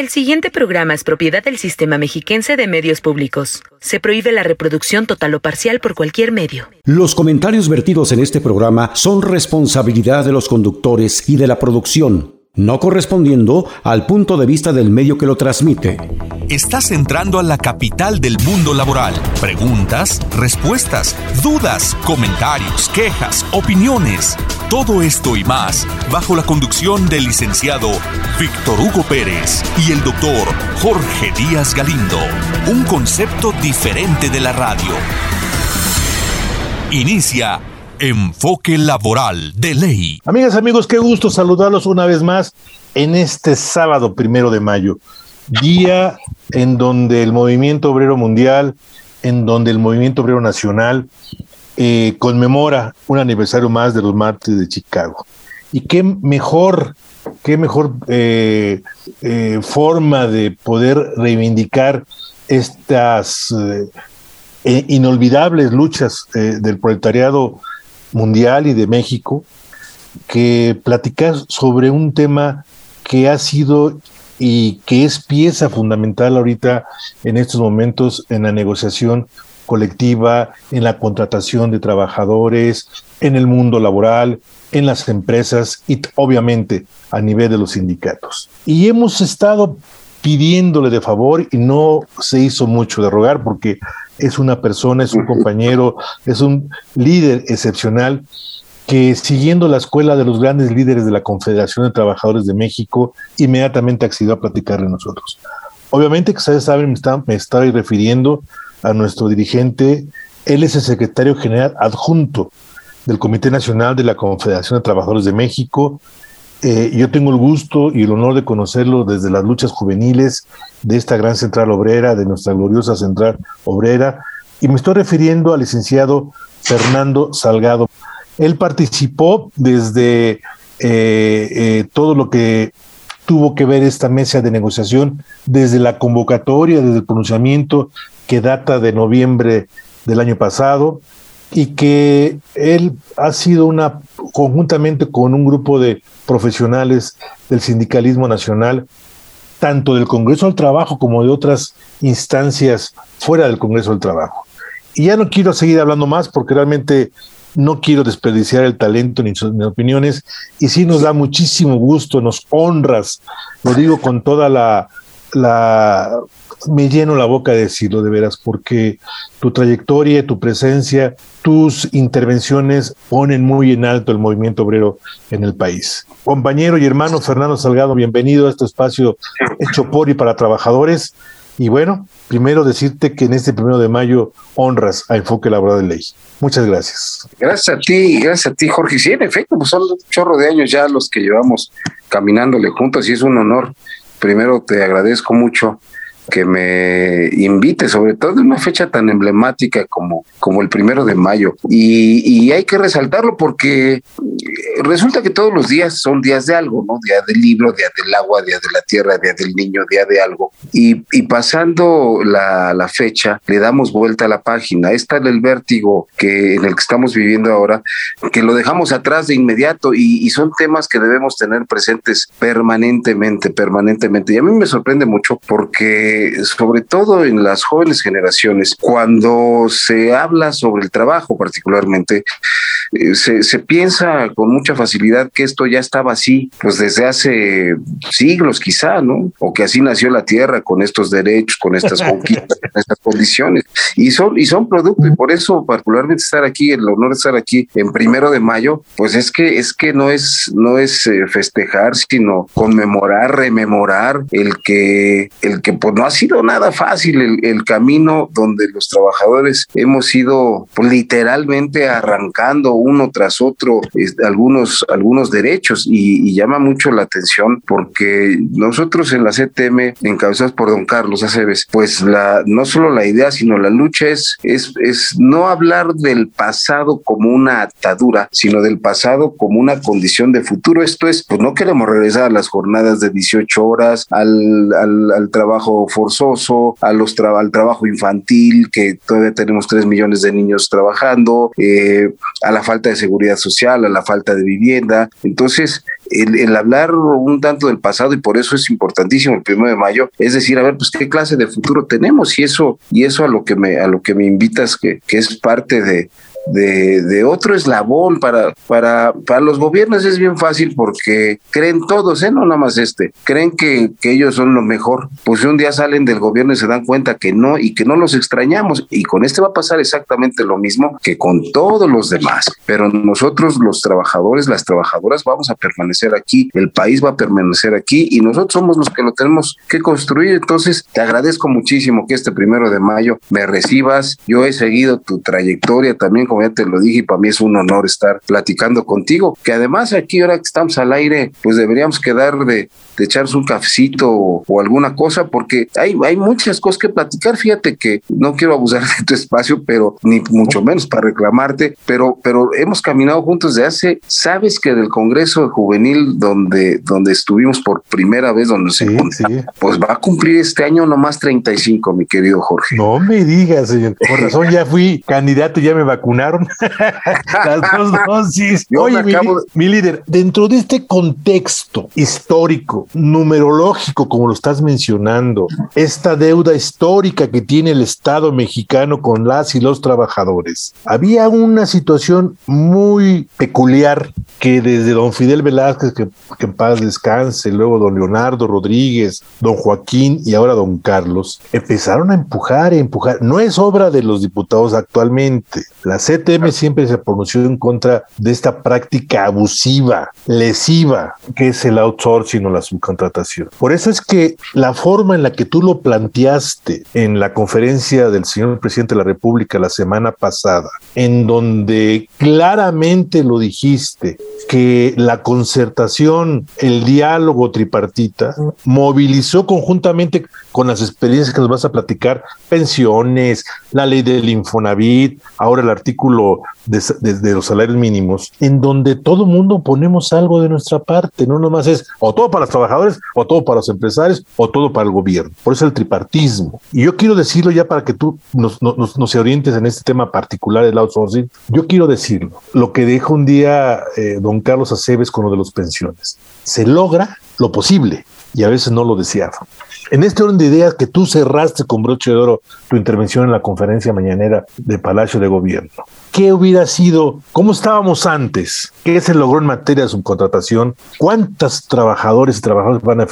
El siguiente programa es propiedad del Sistema Mexiquense de Medios Públicos. Se prohíbe la reproducción total o parcial por cualquier medio. Los comentarios vertidos en este programa son responsabilidad de los conductores y de la producción no correspondiendo al punto de vista del medio que lo transmite. Estás entrando a la capital del mundo laboral. Preguntas, respuestas, dudas, comentarios, quejas, opiniones. Todo esto y más bajo la conducción del licenciado Víctor Hugo Pérez y el doctor Jorge Díaz Galindo. Un concepto diferente de la radio. Inicia Enfoque Laboral de Ley. Amigas, amigos, qué gusto saludarlos una vez más en este sábado primero de mayo, día en donde el movimiento obrero mundial, en donde el movimiento obrero nacional eh, conmemora un aniversario más de los mártires de Chicago. Y qué mejor, qué mejor eh, eh, forma de poder reivindicar estas inolvidables luchas del proletariado mundial y de México, que platicar sobre un tema que ha sido y que es pieza fundamental ahorita en estos momentos en la negociación colectiva, en la contratación de trabajadores, en el mundo laboral, en las empresas y obviamente a nivel de los sindicatos. Y hemos estado pidiéndole de favor y no se hizo mucho de rogar porque es una persona, es un compañero, es un líder excepcional que siguiendo la escuela de los grandes líderes de la Confederación de Trabajadores de México, inmediatamente accedió a platicarle a nosotros. Obviamente que ustedes saben, me, me estoy refiriendo a nuestro dirigente, él es el secretario general adjunto del Comité Nacional de la Confederación de Trabajadores de México, eh, yo tengo el gusto y el honor de conocerlo desde las luchas juveniles de esta gran central obrera, de nuestra gloriosa central obrera, y me estoy refiriendo al licenciado Fernando Salgado. Él participó desde eh, eh, todo lo que tuvo que ver esta mesa de negociación, desde la convocatoria, desde el pronunciamiento que data de noviembre del año pasado, y que él ha sido una, conjuntamente con un grupo de profesionales del sindicalismo nacional, tanto del Congreso del Trabajo como de otras instancias fuera del Congreso del Trabajo. Y ya no quiero seguir hablando más porque realmente no quiero desperdiciar el talento ni sus opiniones y sí nos da muchísimo gusto, nos honras, lo digo con toda la, la me lleno la boca de decirlo de veras, porque tu trayectoria, tu presencia, tus intervenciones ponen muy en alto el movimiento obrero en el país. Compañero y hermano Fernando Salgado, bienvenido a este espacio hecho por y para trabajadores. Y bueno, primero decirte que en este primero de mayo honras a Enfoque Laboral de Ley. Muchas gracias. Gracias a ti, gracias a ti, Jorge. Sí, en efecto, pues son un chorro de años ya los que llevamos caminándole juntos y es un honor. Primero te agradezco mucho que me invite, sobre todo en una fecha tan emblemática como, como el primero de mayo. Y, y, hay que resaltarlo porque resulta que todos los días son días de algo, ¿no? Día del libro, día del agua, día de la tierra, día del niño, día de algo. Y, y pasando la, la, fecha, le damos vuelta a la página. Está el vértigo que, en el que estamos viviendo ahora, que lo dejamos atrás de inmediato y, y son temas que debemos tener presentes permanentemente, permanentemente. Y a mí me sorprende mucho porque sobre todo en las jóvenes generaciones, cuando se habla sobre el trabajo particularmente, eh, se, piensa con mucha facilidad que esto ya estaba así, pues desde hace siglos quizá, ¿no? O que así nació la tierra con estos derechos, con estas conquistas, con estas condiciones. Y son, y son producto, y por eso particularmente estar aquí, el honor de estar aquí en primero de mayo, pues es que, es que no es, no es eh, festejar, sino conmemorar, rememorar el que, el que pues no ha sido nada fácil el, el camino donde los trabajadores hemos ido pues, literalmente arrancando uno tras otro algunos, algunos derechos y, llama mucho la atención porque nosotros en la CTM, encabezados por don Carlos Aceves, pues la, no solo la idea, sino la lucha es, es, es no hablar del pasado como una atadura, sino del pasado como una condición de futuro. Esto es, pues no queremos regresar a las jornadas de 18 horas, al, al, trabajo forzoso, a los al trabajo infantil, que todavía tenemos 3 millones de niños trabajando, eh, a la falta de seguridad social, a la falta de vivienda. Entonces, el, hablar un tanto del pasado y por eso es importantísimo el primero de mayo, es decir, a ver, pues qué clase de futuro tenemos y eso, y eso a lo que me, a lo que me invitas, que, que es parte de, de, otro eslabón para, para, para los gobiernos es bien fácil porque creen todos, ¿eh? no nada más este, creen que, que, ellos son lo mejor. Pues un día salen del gobierno y se dan cuenta que no y que no los extrañamos. Y con este va a pasar exactamente lo mismo que con todos los demás. Pero nosotros, los trabajadores, las trabajadoras, vamos a permanecer aquí, el país va a permanecer aquí y nosotros somos los que lo tenemos que construir. Entonces, te agradezco muchísimo que este primero de mayo me recibas. Yo he seguido tu trayectoria también como ya te lo dije, y para mí es un honor estar platicando contigo, que además aquí ahora que estamos al aire, pues deberíamos quedar de, de echarse un cafecito o, alguna cosa, porque hay, hay muchas cosas que platicar. Fíjate que no quiero abusar de tu espacio, pero ni mucho menos para reclamarte, pero, pero hemos caminado juntos de hace, sabes que del Congreso Juvenil donde, donde estuvimos por primera vez, donde se pues va a cumplir este año nomás 35, mi querido Jorge. No me digas, señor. Por razón ya fui candidato, y ya me vacunaron. Las dos dosis. Oye, mi líder, dentro de este contexto histórico, numerológico, como lo estás mencionando, esta deuda histórica que tiene el Estado mexicano con las y los trabajadores. Había una situación muy peculiar que desde don Fidel Velázquez, que, que en paz descanse, luego don Leonardo Rodríguez, don Joaquín y ahora don Carlos, empezaron a empujar y empujar. No es obra de los diputados actualmente. La CTM siempre se pronunció en contra de esta práctica abusiva, lesiva, que es el outsourcing o la contratación. Por eso es que la forma en la que tú lo planteaste en la conferencia del señor presidente de la República la semana pasada, en donde claramente lo dijiste, que la concertación, el diálogo tripartita, movilizó conjuntamente con las experiencias que nos vas a platicar, pensiones, la ley del Infonavit, ahora el artículo de, los salarios mínimos, en donde todo mundo ponemos algo de nuestra parte, no nomás es o todo para las trabajadores, o todo para los empresarios, o todo para el gobierno. Por eso el tripartismo. Y yo quiero decirlo ya para que tú nos, nos, orientes en este tema particular del outsourcing. Yo quiero decirlo. Lo que dijo un día eh, don Carlos Aceves con lo de los pensiones. Se logra lo posible y a veces no lo deseaba. En este orden de ideas que tú cerraste con broche de oro tu intervención en la conferencia mañanera de Palacio de Gobierno, ¿qué hubiera sido? ¿Cómo estábamos antes? ¿Qué se logró en materia de subcontratación? ¿Cuántos trabajadores y trabajadoras van a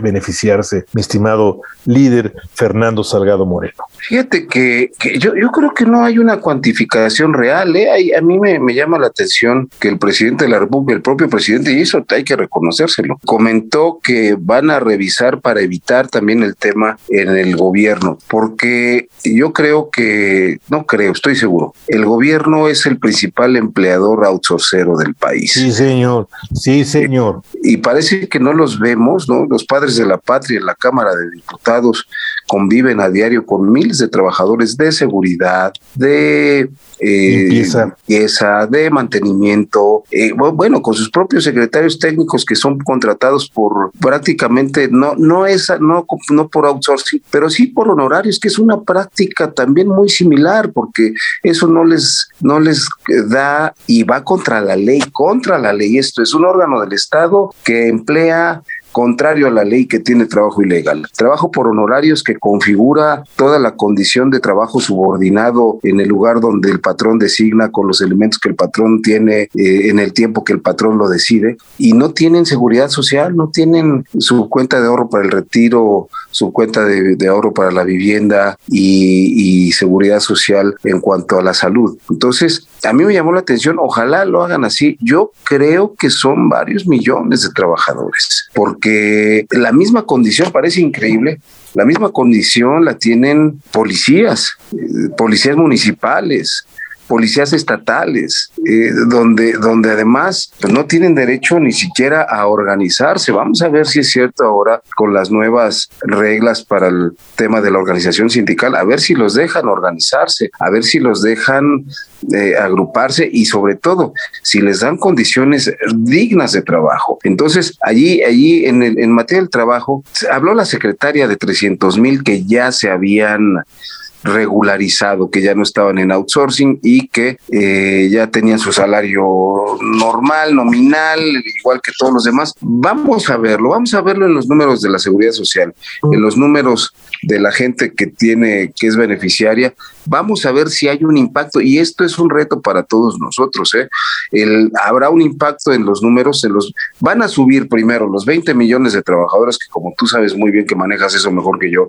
beneficiarse, mi estimado líder Fernando Salgado Moreno? Fíjate que, yo, creo que no hay una cuantificación real. ¿eh? a mí me, me, llama la atención que el presidente de la República, el propio presidente, y eso hay que reconocérselo, comentó que van a revisar para evitar también el tema en el gobierno, porque yo creo que, no creo, estoy seguro, el gobierno es el principal empleador outsourcero del país. Sí, señor, sí, señor. Y parece que no los vemos, ¿no? Los padres de la patria en la Cámara de Diputados conviven a diario con miles de trabajadores de seguridad, de eh, limpieza. de mantenimiento, eh, bueno, con sus propios secretarios técnicos que son contratados por prácticamente, no, no es, no, no por outsourcing, pero sí por honorarios, que es una práctica también muy similar, porque eso no les, no les da y va contra la ley, contra la ley. Esto es un órgano del Estado que emplea contrario a la ley que tiene trabajo ilegal. Trabajo por honorarios que configura toda la condición de trabajo subordinado en el lugar donde el patrón designa con los elementos que el patrón tiene eh, en el tiempo que el patrón lo decide y no tienen seguridad social, no tienen su cuenta de ahorro para el retiro, su cuenta de, ahorro para la vivienda y, y seguridad social en cuanto a la salud. Entonces, a mí me llamó la atención, ojalá lo hagan así. Yo creo que son varios millones de trabajadores, porque la misma condición parece increíble. La misma condición la tienen policías, eh, policías municipales, policías estatales, eh, donde, donde además pues, no tienen derecho ni siquiera a organizarse. Vamos a ver si es cierto ahora con las nuevas reglas para el tema de la organización sindical, a ver si los dejan organizarse, a ver si los dejan eh, agruparse y sobre todo si les dan condiciones dignas de trabajo. Entonces, allí, allí en, en materia del trabajo, habló la secretaria de 300 mil que ya se habían regularizado, que ya no estaban en outsourcing y que eh, ya tenían su salario normal, nominal, igual que todos los demás. Vamos a verlo, vamos a verlo en los números de la seguridad social, en los números de la gente que tiene, que es beneficiaria, vamos a ver si hay un impacto y esto es un reto para todos nosotros. ¿eh? El, habrá un impacto en los números, en los van a subir primero los 20 millones de trabajadores que como tú sabes muy bien que manejas eso mejor que yo,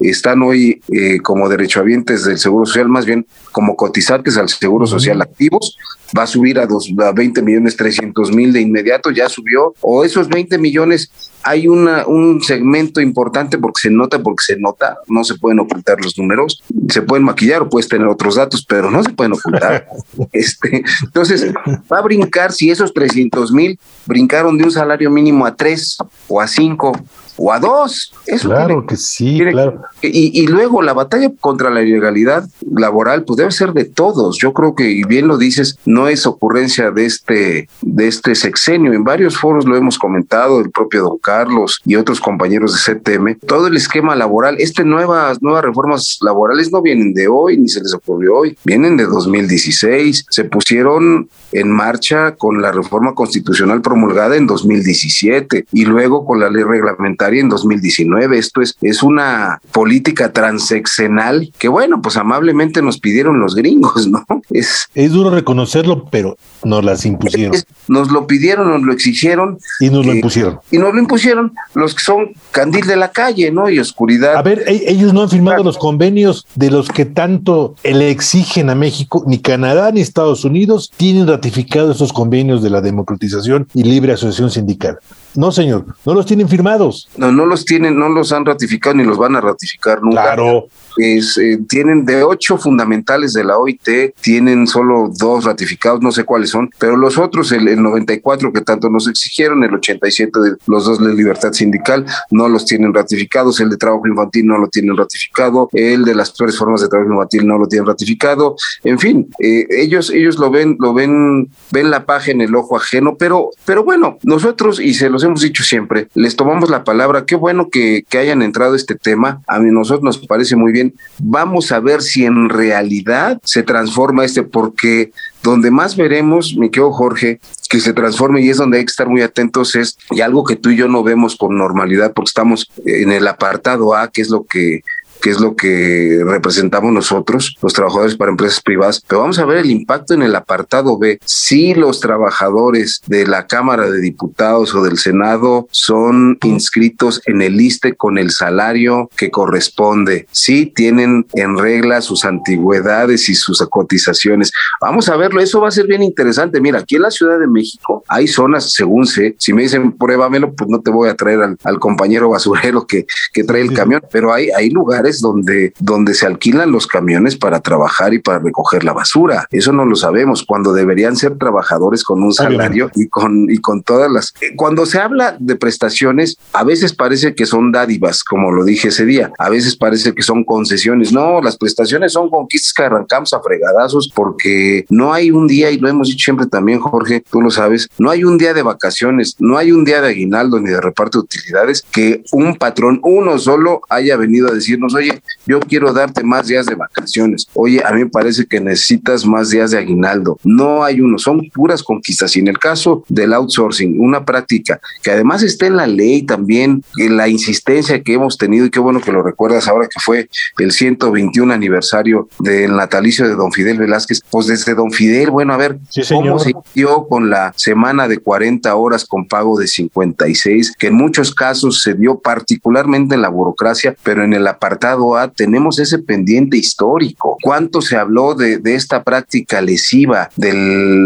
están hoy eh, como derechohabientes del Seguro Social, más bien como cotizantes al Seguro Social activos, va a subir a, dos, a 20 millones 300 mil de inmediato, ya subió, o esos 20 millones hay una, un segmento importante porque se nota, porque se nota, no se pueden ocultar los números, se pueden maquillar o puedes tener otros datos, pero no se pueden ocultar. este, entonces, va a brincar si esos 300 mil brincaron de un salario mínimo a tres o a cinco o a dos. Eso claro que sí, claro. Y, y, luego la batalla contra la ilegalidad laboral, pues debe ser de todos. Yo creo que, y bien lo dices, no es ocurrencia de este, de este sexenio. En varios foros lo hemos comentado, el propio don Carlos y otros compañeros de CTM. Todo el esquema laboral, este nuevas, nuevas reformas laborales no vienen de hoy, ni se les ocurrió hoy, vienen de 2016. Se pusieron en marcha con la reforma constitucional promulgada en 2017 y luego con la ley reglamentaria en 2019. Esto es, es una política transeccional que, bueno, pues amablemente nos pidieron los gringos, ¿no? Es, es duro reconocerlo, pero nos las impusieron. nos lo pidieron, nos lo exigieron. Y nos lo impusieron. Y nos lo impusieron los que son candil de la calle, ¿no? Y oscuridad. A ver, e, ellos no han firmado los convenios de los que tanto le exigen a México, ni Canadá ni Estados Unidos tienen ratificado esos convenios de la democratización y libre asociación sindical. No, señor, no los tienen firmados. No, no los tienen, no los han ratificado ni los van a ratificar nunca. Claro. Es, eh, tienen de ocho fundamentales de la OIT, tienen solo dos ratificados, no sé cuáles son, pero los otros, el, el 94 que tanto nos exigieron, el 87 de los dos de libertad sindical, no los tienen ratificados, el de trabajo infantil no lo tienen ratificado, el de las peores formas de trabajo infantil no lo tienen ratificado, en fin, eh, ellos, ellos lo ven, lo ven, ven la paja en el ojo ajeno, pero, pero bueno, nosotros, y se los hemos dicho siempre, les tomamos la palabra, qué bueno que, que hayan entrado este tema, a nosotros nos parece muy bien, vamos a ver si en realidad se transforma este, porque donde más veremos, mi querido Jorge, que se transforme y es donde hay que estar muy atentos es, y algo que tú y yo no vemos con normalidad porque estamos en el apartado A, que es lo que que es lo que representamos nosotros, los trabajadores para empresas privadas, pero vamos a ver el impacto en el apartado B. Si los trabajadores de la Cámara de Diputados o del Senado son inscritos en el ISTE con el salario que corresponde, si tienen en regla sus antigüedades y sus cotizaciones. Vamos a verlo, eso va a ser bien interesante. Mira, aquí en la Ciudad de México hay zonas, según sé, si me dicen pruébamelo, pues no te voy a traer al, al compañero basurero que, que trae el camión, pero hay, hay lugares donde, donde se alquilan los camiones para trabajar y para recoger la basura. Eso no lo sabemos, cuando deberían ser trabajadores con un salario y con, y con todas las... Eh, cuando se habla de prestaciones, a veces parece que son dádivas, como lo dije ese día, a veces parece que son concesiones. No, las prestaciones son conquistas que arrancamos a fregadazos porque no hay un día, y lo hemos dicho siempre también, Jorge, tú lo sabes, no hay un día de vacaciones, no hay un día de aguinaldo ni de reparto de utilidades que un patrón, uno solo, haya venido a decirnos, oye, yo quiero darte más días de vacaciones. Oye, a mí me parece que necesitas más días de aguinaldo. No hay uno, son puras conquistas. Y en el caso del outsourcing, una práctica que además está en la ley también, en la insistencia que hemos tenido, y qué bueno que lo recuerdas ahora que fue el 121 aniversario del natalicio de don Fidel Velázquez, pues desde don Fidel, bueno, a ver, Sí, cómo se dio con la semana de 40 horas con pago de 56, que en muchos casos se dio particularmente en la burocracia, pero en el apartado A tenemos ese pendiente histórico. ¿Cuánto se habló de, de esta práctica lesiva de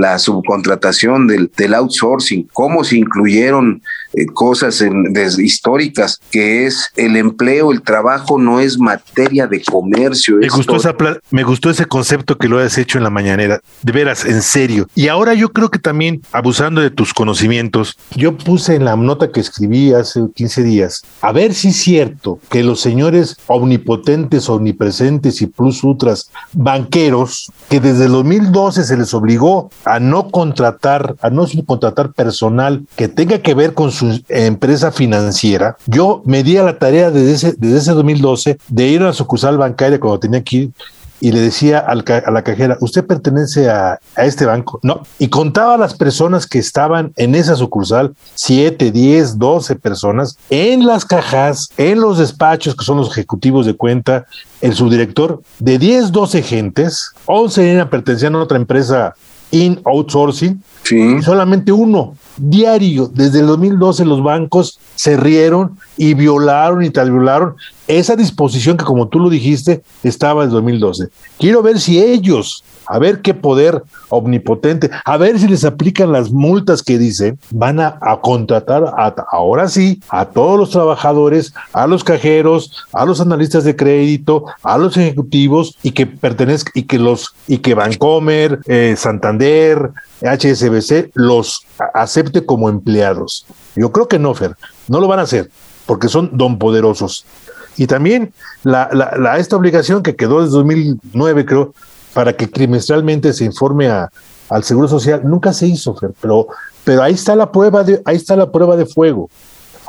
la subcontratación, del, del outsourcing? ¿Cómo se incluyeron eh, cosas en- des- históricas, que es el empleo, el trabajo no es materia de comercio? Me gustó, esa me gustó ese concepto que lo has hecho en la mañanera. De veras, en serio. Y ahora yo creo que también, abusando de tus conocimientos, yo puse en la nota que escribí hace 15 días, a ver si es cierto que los señores omnipotentes, omnipresentes y plus ultras banqueros que desde el 2012 se les obligó a no contratar, a no contratar personal que tenga que ver con su empresa financiera. Yo me di a la tarea desde ese, desde ese 2012 de ir a la sucursal bancaria cuando tenía que ir y le decía al a la cajera, ¿usted pertenece a, a, este banco? No. Y contaba a las personas que estaban en esa sucursal, 7, 10, 12 personas, en las cajas, en los despachos, que son los ejecutivos de cuenta, el subdirector, de 10, 12 gentes, 11 eran pertenecían a otra empresa in outsourcing, Sí. solamente uno diario. Desde el 2012 los bancos se rieron y violaron y tal violaron esa disposición que como tú lo dijiste estaba en el 2012. Quiero ver si ellos, a ver qué poder omnipotente, a ver si les aplican las multas que dicen, van a, contratar a, ahora sí a todos los trabajadores, a los cajeros, a los analistas de crédito, a los ejecutivos y que pertenezcan y que los y que Bancomer, eh, Santander, HSBC los acepte como empleados. Yo creo que no, Fer, no lo van a hacer porque son don poderosos. Y también la, la, la, esta obligación que quedó desde 2009, creo, para que trimestralmente se informe a, al Seguro Social, nunca se hizo, Fer, pero, pero ahí está la prueba de, ahí está la prueba de fuego.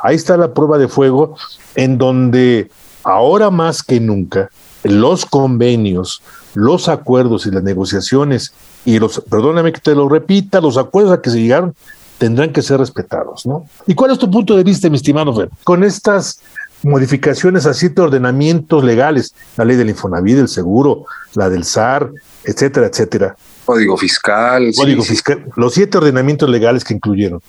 Ahí está la prueba de fuego en donde ahora más que nunca los convenios, los acuerdos y las negociaciones y los, perdóname que te lo repita, los acuerdos a que se llegaron tendrán que ser respetados, ¿no? ¿Y cuál es tu punto de vista, mi estimado Fer? Con estas modificaciones a siete ordenamientos legales, la ley del Infonavit, del seguro, la del SAR, etcétera, etcétera. Código fiscal. Código sí, fiscal, sí. los siete ordenamientos legales que incluyeron.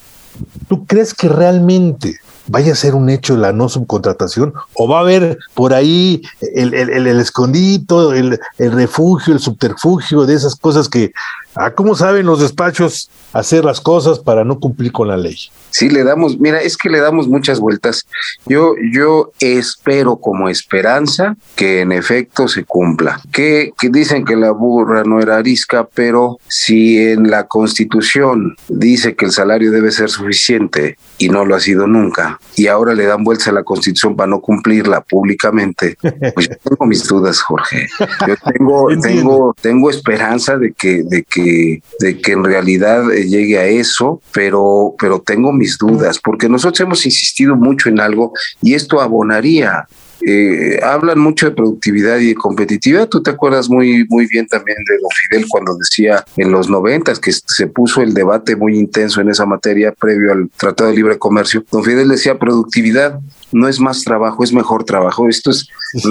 ¿Tú crees que realmente vaya a ser un hecho la no subcontratación o va a haber por ahí el, el, el, el escondito, el, refugio, el subterfugio de esas cosas que, ah, ¿cómo saben los despachos hacer las cosas para no cumplir con la ley? Sí, le damos, mira, es que le damos muchas vueltas. Yo, yo espero como esperanza que en efecto se cumpla. Que, que dicen que la burra no era arisca, pero si en la constitución dice que el salario debe ser suficiente y no lo ha sido nunca, y ahora le dan vueltas a la constitución para no cumplirla públicamente, pues yo tengo mis dudas, Jorge. Yo tengo, tengo, tengo esperanza de que, de que, de que en realidad llegue a eso, pero, pero tengo mis dudas, porque nosotros hemos insistido mucho en algo y esto abonaría eh, hablan mucho de productividad y de competitividad. Tú te acuerdas muy, muy bien también de Don Fidel cuando decía en los noventas que se puso el debate muy intenso en esa materia previo al Tratado de Libre Comercio. Don Fidel decía productividad no es más trabajo, es mejor trabajo. Esto es sí.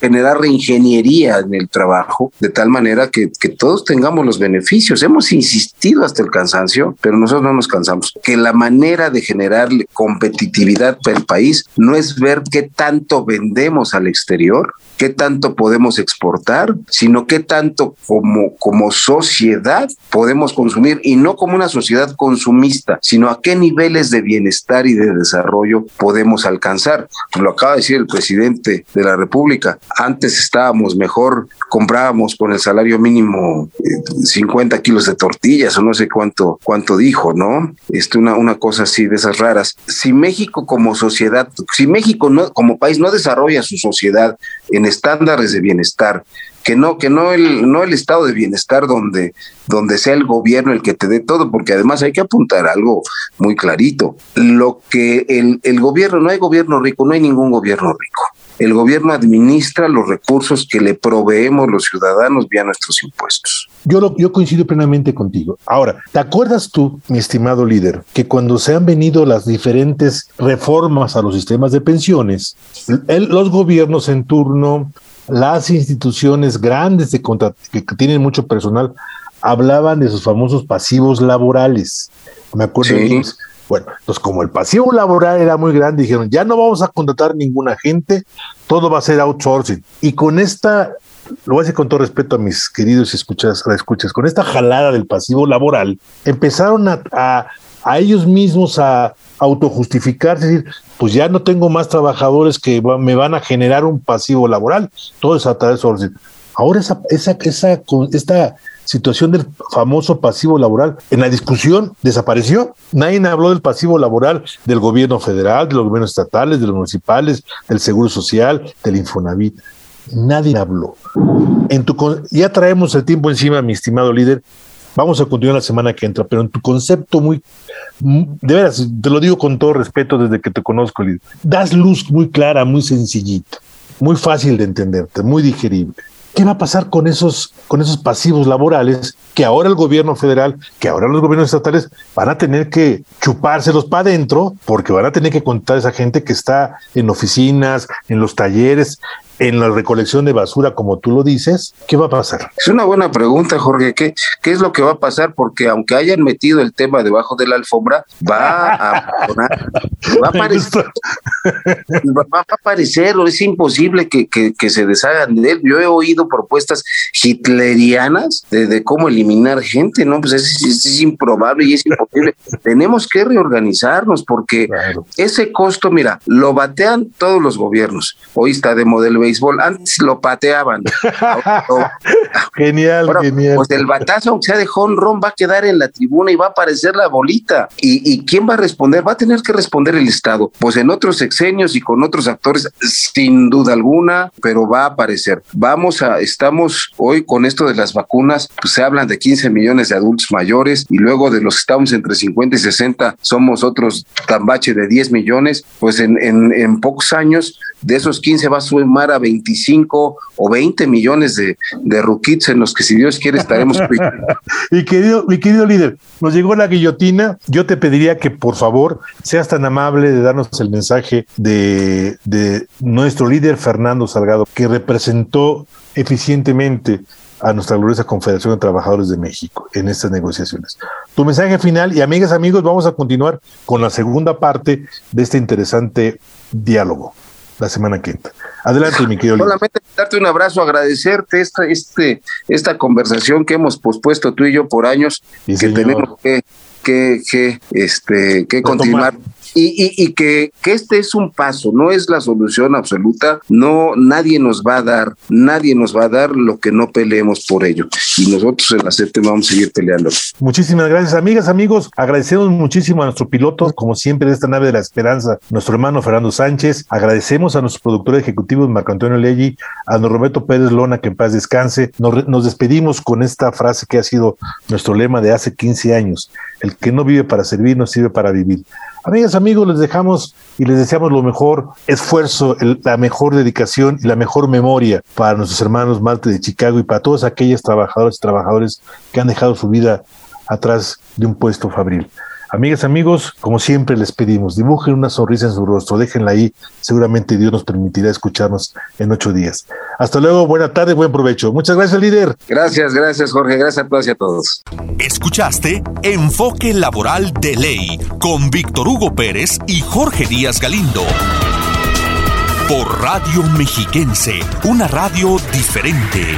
generar reingeniería en el trabajo de tal manera que, que, todos tengamos los beneficios. Hemos insistido hasta el cansancio, pero nosotros no nos cansamos. Que la manera de generar competitividad para el país no es ver qué tanto vendemos al exterior, qué tanto podemos exportar, sino qué tanto como, como sociedad podemos consumir y no como una sociedad consumista, sino a qué niveles de bienestar y de desarrollo podemos alcanzar. Lo acaba de decir el presidente de la República. Antes estábamos mejor, comprábamos con el salario mínimo eh, 50 kilos de tortillas o no sé cuánto, cuánto dijo, ¿no? Este, una, una cosa así de esas raras. Si México como sociedad, si México no, como país no desarrolla su sociedad en estándares de bienestar, que no, que no el, no el estado de bienestar donde, donde sea el gobierno el que te dé todo, porque además hay que apuntar algo muy clarito. Lo que el, el gobierno, no hay gobierno rico, no hay ningún gobierno rico. El gobierno administra los recursos que le proveemos los ciudadanos vía nuestros impuestos. Yo, lo, yo coincido plenamente contigo. Ahora, ¿te acuerdas tú, mi estimado líder, que cuando se han venido las diferentes reformas a los sistemas de pensiones, el, los gobiernos en turno, las instituciones grandes de que tienen mucho personal, hablaban de sus famosos pasivos laborales. Me acuerdo sí. de bueno, entonces como el pasivo laboral era muy grande, dijeron, ya no vamos a contratar ninguna gente, todo va a ser outsourcing. Y con esta, lo voy a decir con todo respeto a mis queridos escuchas, escuchas, con esta jalada del pasivo laboral, empezaron a, a, a ellos mismos a autojustificarse, decir, pues ya no tengo más trabajadores que me van a generar un pasivo laboral, todo es a través de. Ahora esa, esa, esa, esta situación del famoso pasivo laboral. En la discusión desapareció. Nadie habló del pasivo laboral del gobierno federal, de los gobiernos estatales, de los municipales, del Seguro Social, del Infonavit. Nadie habló. Ya traemos el tiempo encima, mi estimado líder. Vamos a continuar la semana que entra, pero en tu concepto muy, de veras, te lo digo con todo respeto desde que te conozco, líder, das luz muy clara, muy sencillita, muy fácil de entenderte, muy digerible. ¿Qué va a pasar con esos, con esos pasivos laborales que ahora el gobierno federal, que ahora los gobiernos estatales van a tener que chupárselos para adentro porque van a tener que contar a esa gente que está en oficinas, en los talleres, en la recolección de basura, como tú lo dices, ¿qué va a pasar? Es una buena pregunta, Jorge. ¿Qué, ¿Qué es lo que va a pasar? Porque aunque hayan metido el tema debajo de la alfombra, va a, va a aparecer. va a aparecer, es imposible que, que, se deshagan de él. Yo he oído propuestas hitlerianas de, cómo eliminar gente, ¿no? Pues es, es, improbable y es imposible. Tenemos que reorganizarnos porque ese costo, mira, lo batean todos los gobiernos. Hoy está de modelo béisbol. Antes lo pateaban. genial, genial. Pues el batazo, aunque sea de honrón, va a quedar en la tribuna y va a aparecer la bolita. ¿Y, quién va a responder? Va a tener que responder el Estado. Pues en otros sexenios y con otros actores, sin duda alguna, pero va a aparecer. Vamos a, estamos hoy con esto de las vacunas, pues se hablan de 15 millones de adultos mayores y luego de los que estamos entre 50 y 60 somos otros tambache de 10 millones, pues en, en, en pocos años de esos 15 va a sumar a 25 o 20 millones de, de rookies en los que si Dios quiere estaremos. mi, querido, mi querido líder, nos llegó la guillotina. Yo te pediría que por favor seas tan amable de darnos el mensaje de, de nuestro líder Fernando Salgado, que representó eficientemente a nuestra gloriosa Confederación de Trabajadores de México en estas negociaciones. Tu mensaje final y amigas, amigos, vamos a continuar con la segunda parte de este interesante diálogo la semana que entra. Adelante, mi querido. Solamente darte un abrazo, agradecerte esta, este, esta conversación que hemos pospuesto tú y yo por años, y que tenemos que, que, que, este, que continuar y, y, que, que, este es un paso, no es la solución absoluta, no, nadie nos va a dar, nadie nos va a dar lo que no peleemos por ello. Y nosotros en la séptima vamos a seguir peleando. Muchísimas gracias, amigas, amigos. Agradecemos muchísimo a nuestro piloto, como siempre, de esta nave de la esperanza, nuestro hermano Fernando Sánchez. Agradecemos a nuestro productor ejecutivo, Marco Antonio Leggi, a don Roberto Pérez Lona, que en paz descanse. Nos, nos despedimos con esta frase que ha sido nuestro lema de hace 15 años. El que no vive para servir, no sirve para vivir. Amigas, amigos, les dejamos y les deseamos lo mejor esfuerzo, la mejor dedicación y la mejor memoria para nuestros hermanos Malte de Chicago y para todos aquellos trabajadores y trabajadores que han dejado su vida atrás de un puesto fabril. Amigas, amigos, como siempre les pedimos, dibujen una sonrisa en su rostro, déjenla ahí, seguramente Dios nos permitirá escucharnos en ocho días. Hasta luego, buena tarde, buen provecho. Muchas gracias, líder. Gracias, gracias, Jorge, gracias a todas y a todos. Escuchaste Enfoque Laboral de Ley con Víctor Hugo Pérez y Jorge Díaz Galindo. Por Radio Mexiquense, una radio diferente.